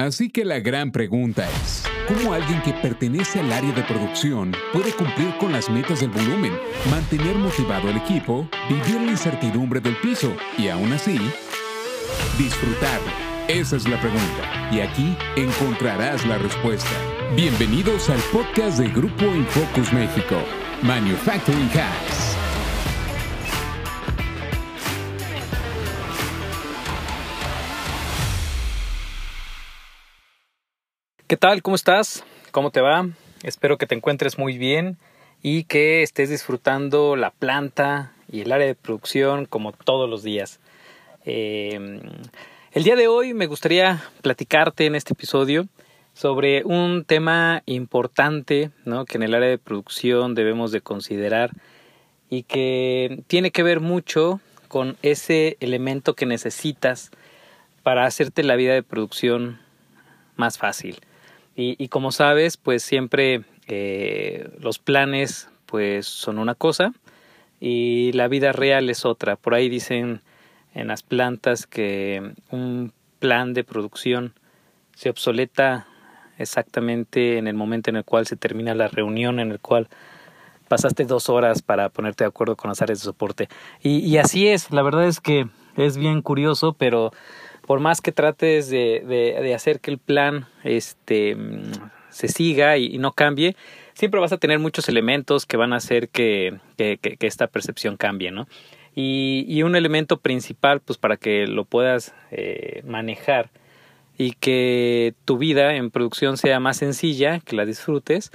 Así que la gran pregunta es, ¿cómo alguien que pertenece al área de producción puede cumplir con las metas del volumen, mantener motivado al equipo, vivir la incertidumbre del piso y aún así disfrutarlo? Esa es la pregunta y aquí encontrarás la respuesta. Bienvenidos al podcast de Grupo Infocus México, Manufacturing Hacks. ¿Qué tal? ¿Cómo estás? ¿Cómo te va? Espero que te encuentres muy bien y que estés disfrutando la planta y el área de producción como todos los días. Eh, el día de hoy me gustaría platicarte en este episodio sobre un tema importante ¿no? que en el área de producción debemos de considerar y que tiene que ver mucho con ese elemento que necesitas para hacerte la vida de producción más fácil. Y, como sabes, pues siempre eh, los planes pues son una cosa y la vida real es otra. Por ahí dicen en las plantas que un plan de producción se obsoleta exactamente en el momento en el cual se termina la reunión, en el cual pasaste dos horas para ponerte de acuerdo con las áreas de soporte. Y, y así es, la verdad es que es bien curioso, pero por más que trates de, hacer que el plan este, se siga y, no cambie, siempre vas a tener muchos elementos que van a hacer que, esta percepción cambie, ¿no? Y, y, un elemento principal, pues para que lo puedas eh, manejar y que tu vida en producción sea más sencilla, que la disfrutes,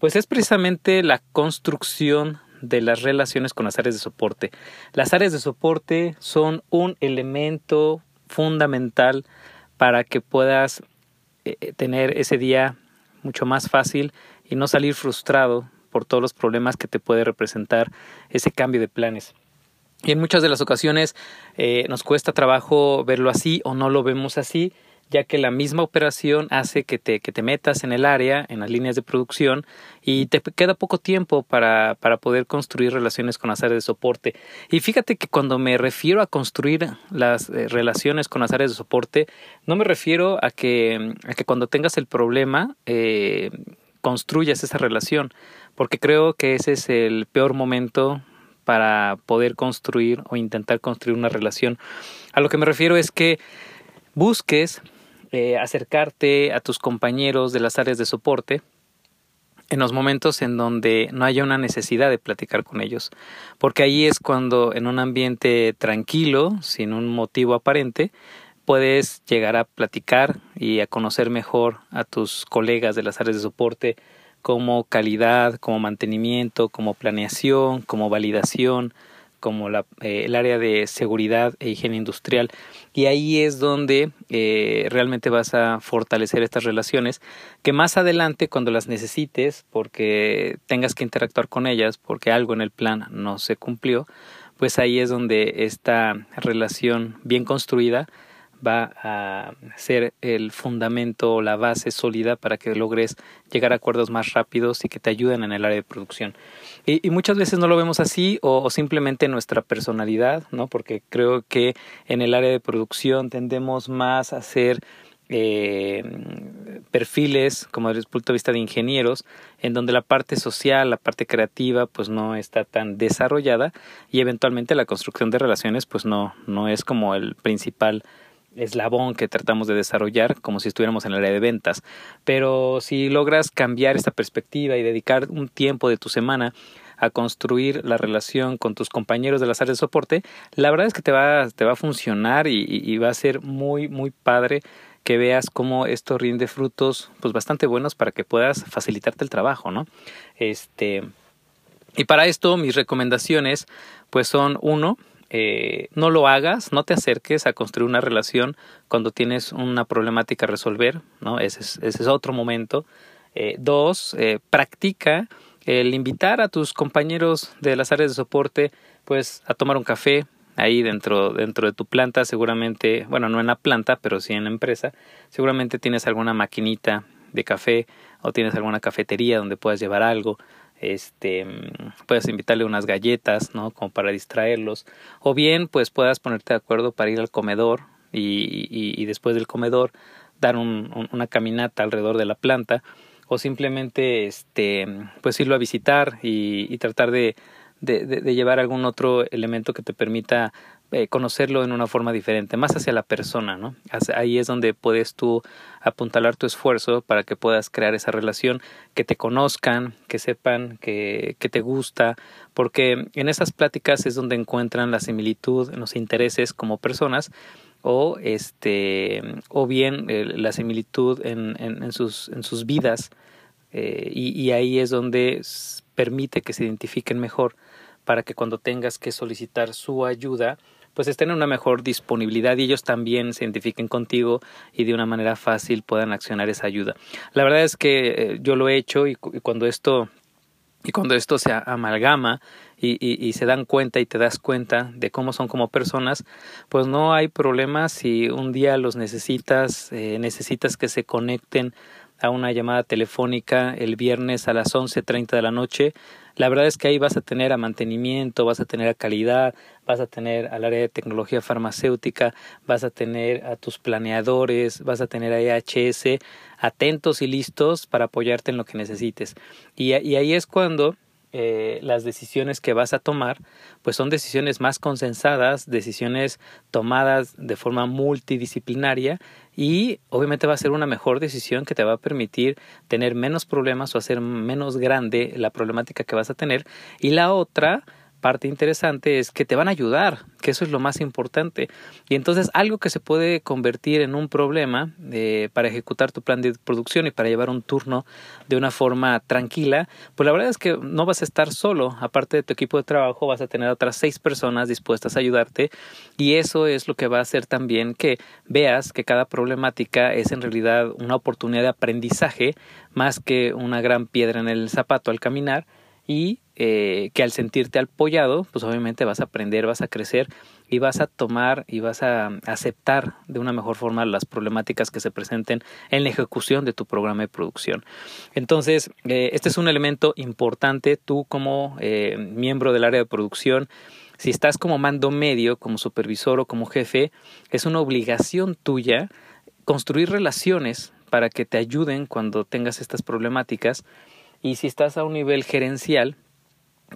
pues es precisamente la construcción de las relaciones con las áreas de soporte. Las áreas de soporte son un elemento fundamental para que puedas eh, eh, tener ese día mucho más fácil y no salir frustrado por todos los problemas que te puede representar ese cambio de planes. Y en muchas de las ocasiones eh, nos cuesta trabajo verlo así o no lo vemos así ya que la misma operación hace que te, que te metas en el área, en las líneas de producción, y te queda poco tiempo para, para poder construir relaciones con las áreas de soporte. Y fíjate que cuando me refiero a construir las eh, relaciones con las áreas de soporte, no me refiero a que, a que cuando tengas el problema eh, construyas esa relación, porque creo que ese es el peor momento para poder construir o intentar construir una relación. A lo que me refiero es que busques eh, acercarte a tus compañeros de las áreas de soporte en los momentos en donde no haya una necesidad de platicar con ellos, porque ahí es cuando en un ambiente tranquilo, sin un motivo aparente, puedes llegar a platicar y a conocer mejor a tus colegas de las áreas de soporte como calidad, como mantenimiento, como planeación, como validación, como la, eh, el área de seguridad e higiene industrial. Y ahí es donde eh, realmente vas a fortalecer estas relaciones que más adelante cuando las necesites, porque tengas que interactuar con ellas, porque algo en el plan no se cumplió, pues ahí es donde esta relación bien construida va a ser el fundamento o la base sólida para que logres llegar a acuerdos más rápidos y que te ayuden en el área de producción. Y, muchas veces no lo vemos así o, simplemente nuestra personalidad, ¿no? Porque creo que en el área de producción tendemos más a ser eh, perfiles como desde el punto de vista de ingenieros en donde la parte social, la parte creativa pues no está tan desarrollada y eventualmente la construcción de relaciones pues no, no es como el principal eslabón que tratamos de desarrollar como si estuviéramos en el área de ventas. Pero si logras cambiar esta perspectiva y dedicar un tiempo de tu semana a construir la relación con tus compañeros de las áreas de soporte, la verdad es que te va, te va a funcionar y, y va a ser muy, muy padre que veas cómo esto rinde frutos pues bastante buenos para que puedas facilitarte el trabajo, ¿no? Este y para esto mis recomendaciones pues son uno, eh, no lo hagas, no te acerques a construir una relación cuando tienes una problemática a resolver, ¿no? Ese es, ese es otro momento. Eh, dos, eh, practica el invitar a tus compañeros de las áreas de soporte, pues, a tomar un café ahí dentro, dentro de tu planta, seguramente, bueno, no en la planta, pero sí en la empresa, seguramente tienes alguna maquinita de café o tienes alguna cafetería donde puedas llevar algo este puedes invitarle unas galletas no como para distraerlos. O bien pues puedas ponerte de acuerdo para ir al comedor y, y, después del comedor dar una caminata alrededor de la planta. O simplemente este pues irlo a visitar y, tratar de, de, llevar algún otro elemento que te permita eh, conocerlo en una forma diferente, más hacia la persona, ¿no? Ahí es donde puedes tú apuntalar tu esfuerzo para que puedas crear esa relación, que te conozcan, que sepan que, te gusta, porque en esas pláticas es donde encuentran la similitud, los intereses como personas o este o bien eh, la similitud en, en, sus, en sus vidas eh, y, ahí es donde permite que se identifiquen mejor para que cuando tengas que solicitar su ayuda pues estén en una mejor disponibilidad y ellos también se identifiquen contigo y de una manera fácil puedan accionar esa ayuda. La verdad es que eh, yo lo he hecho y, cuando esto y cuando esto se amalgama y, y, se dan cuenta y te das cuenta de cómo son como personas, pues no hay problema si un día los necesitas, eh, necesitas que se conecten a una llamada telefónica el viernes a las 11.30 de la noche. La verdad es que ahí vas a tener a mantenimiento, vas a tener a calidad, vas a tener al área de tecnología farmacéutica, vas a tener a tus planeadores, vas a tener a EHS atentos y listos para apoyarte en lo que necesites. Y, y ahí es cuando eh, las decisiones que vas a tomar, pues son decisiones más consensadas, decisiones tomadas de forma multidisciplinaria y obviamente va a ser una mejor decisión que te va a permitir tener menos problemas o hacer menos grande la problemática que vas a tener. Y la otra, parte interesante es que te van a ayudar, que eso es lo más importante. Y entonces algo que se puede convertir en un problema eh, para ejecutar tu plan de producción y para llevar un turno de una forma tranquila, pues la verdad es que no vas a estar solo. Aparte de tu equipo de trabajo, vas a tener otras seis personas dispuestas a ayudarte y eso es lo que va a hacer también que veas que cada problemática es en realidad una oportunidad de aprendizaje más que una gran piedra en el zapato al caminar y eh, que al sentirte apoyado, pues obviamente vas a aprender, vas a crecer y vas a tomar y vas a aceptar de una mejor forma las problemáticas que se presenten en la ejecución de tu programa de producción. Entonces, eh, este es un elemento importante, tú como eh, miembro del área de producción, si estás como mando medio, como supervisor o como jefe, es una obligación tuya construir relaciones para que te ayuden cuando tengas estas problemáticas y si estás a un nivel gerencial,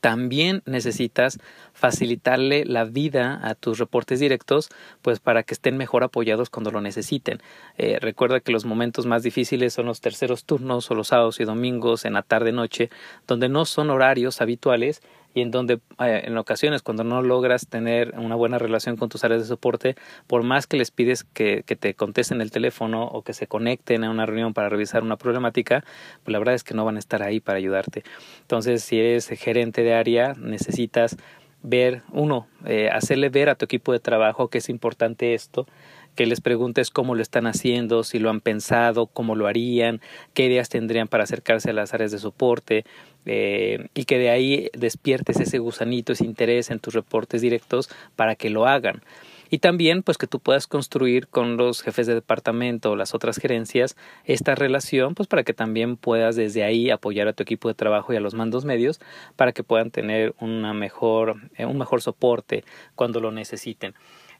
también necesitas facilitarle la vida a tus reportes directos, pues para que estén mejor apoyados cuando lo necesiten. Eh, recuerda que los momentos más difíciles son los terceros turnos o los sábados y domingos en la tarde noche, donde no son horarios habituales y en donde eh, en ocasiones cuando no logras tener una buena relación con tus áreas de soporte, por más que les pides que, que, te contesten el teléfono o que se conecten a una reunión para revisar una problemática, pues la verdad es que no van a estar ahí para ayudarte. Entonces, si eres gerente de área, necesitas ver, uno, eh, hacerle ver a tu equipo de trabajo que es importante esto, que les preguntes cómo lo están haciendo, si lo han pensado, cómo lo harían, qué ideas tendrían para acercarse a las áreas de soporte eh, y que de ahí despiertes ese gusanito, ese interés en tus reportes directos para que lo hagan. Y también pues que tú puedas construir con los jefes de departamento o las otras gerencias esta relación pues para que también puedas desde ahí apoyar a tu equipo de trabajo y a los mandos medios para que puedan tener una mejor, eh, un mejor soporte cuando lo necesiten.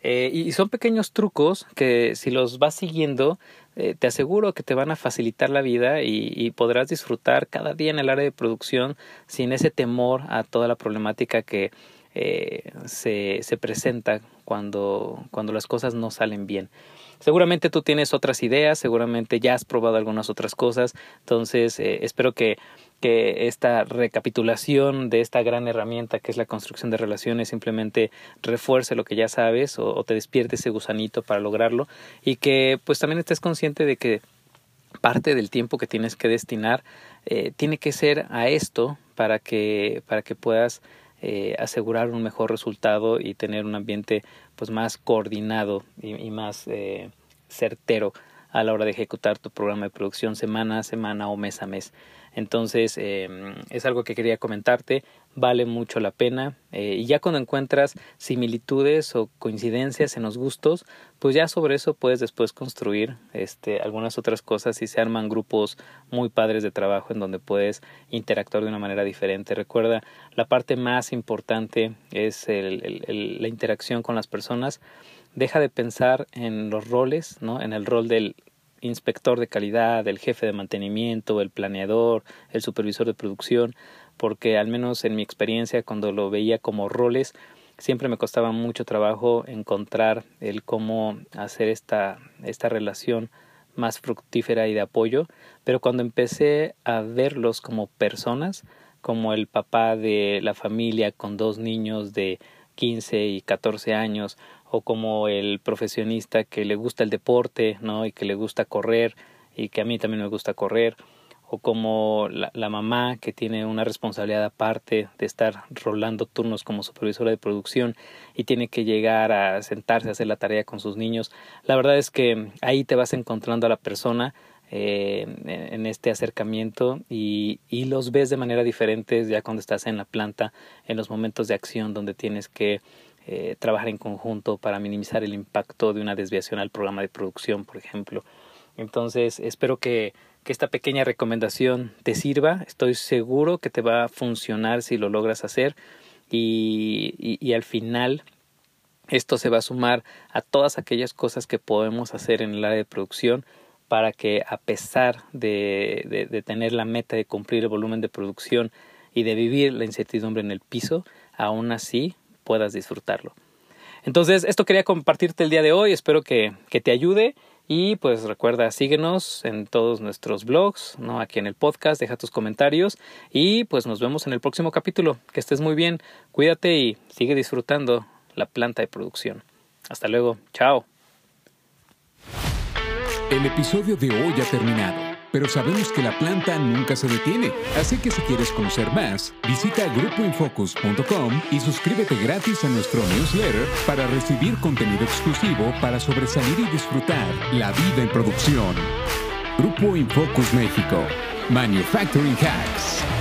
Eh, y son pequeños trucos que si los vas siguiendo, eh, te aseguro que te van a facilitar la vida y, podrás disfrutar cada día en el área de producción sin ese temor a toda la problemática que eh, se, se presenta cuando, cuando las cosas no salen bien. Seguramente tú tienes otras ideas, seguramente ya has probado algunas otras cosas, entonces espero que que esta recapitulación de esta gran herramienta que es la construcción de relaciones simplemente refuerce lo que ya sabes o, te despierte ese gusanito para lograrlo y que pues también estés consciente de que parte del tiempo que tienes que destinar eh, tiene que ser a esto para que para que puedas eh, asegurar un mejor resultado y tener un ambiente pues más coordinado y, más eh, certero a la hora de ejecutar tu programa de producción semana a semana o mes a mes. Entonces, em, es algo que quería comentarte, vale mucho la pena. Eh, y ya cuando encuentras similitudes o coincidencias en los gustos, pues ya sobre eso puedes después construir este, algunas otras cosas y se arman grupos muy padres de trabajo en donde puedes interactuar de una manera diferente. Recuerda, la parte más importante es la interacción con las personas. Deja de pensar en los roles, ¿no? En el rol del inspector de calidad, el jefe de mantenimiento, el planeador, el supervisor de producción, porque al menos en mi experiencia cuando lo veía como roles, siempre me costaba mucho trabajo encontrar el cómo hacer esta, esta relación más fructífera y de apoyo, pero cuando empecé a verlos como personas, como el papá de la familia con dos niños de 15 y 14 años, o como el profesionista que le gusta el deporte, ¿no? Y que le gusta correr, y que a mí también me gusta correr, o como la, la, mamá que tiene una responsabilidad aparte de estar rolando turnos como supervisora de producción y tiene que llegar a sentarse a hacer la tarea con sus niños. La verdad es que ahí te vas encontrando a la persona eh, en este acercamiento y, los ves de manera diferente ya cuando estás en la planta, en los momentos de acción donde tienes que eh, trabajar en conjunto para minimizar el impacto de una desviación al programa de producción, por ejemplo. Entonces, espero que esta pequeña recomendación te sirva. Estoy seguro que te va a funcionar si lo logras hacer y, y, y, al final esto se va a sumar a todas aquellas cosas que podemos hacer en el área de producción para que a pesar de, de, tener la meta de cumplir el volumen de producción y de vivir la incertidumbre en el piso, aún así puedas disfrutarlo. Entonces, esto quería compartirte el día de hoy, espero que, que te ayude y pues recuerda, síguenos en todos nuestros blogs, ¿no? Aquí en el podcast, deja tus comentarios y pues nos vemos en el próximo capítulo. Que estés muy bien, cuídate y sigue disfrutando la planta de producción. Hasta luego, chao. El episodio de hoy ha terminado pero sabemos que la planta nunca se detiene. Así que si quieres conocer más, visita grupoinfocus.com y suscríbete gratis a nuestro newsletter para recibir contenido exclusivo para sobresalir y disfrutar la vida en producción. Grupo Infocus México. Manufacturing Hacks.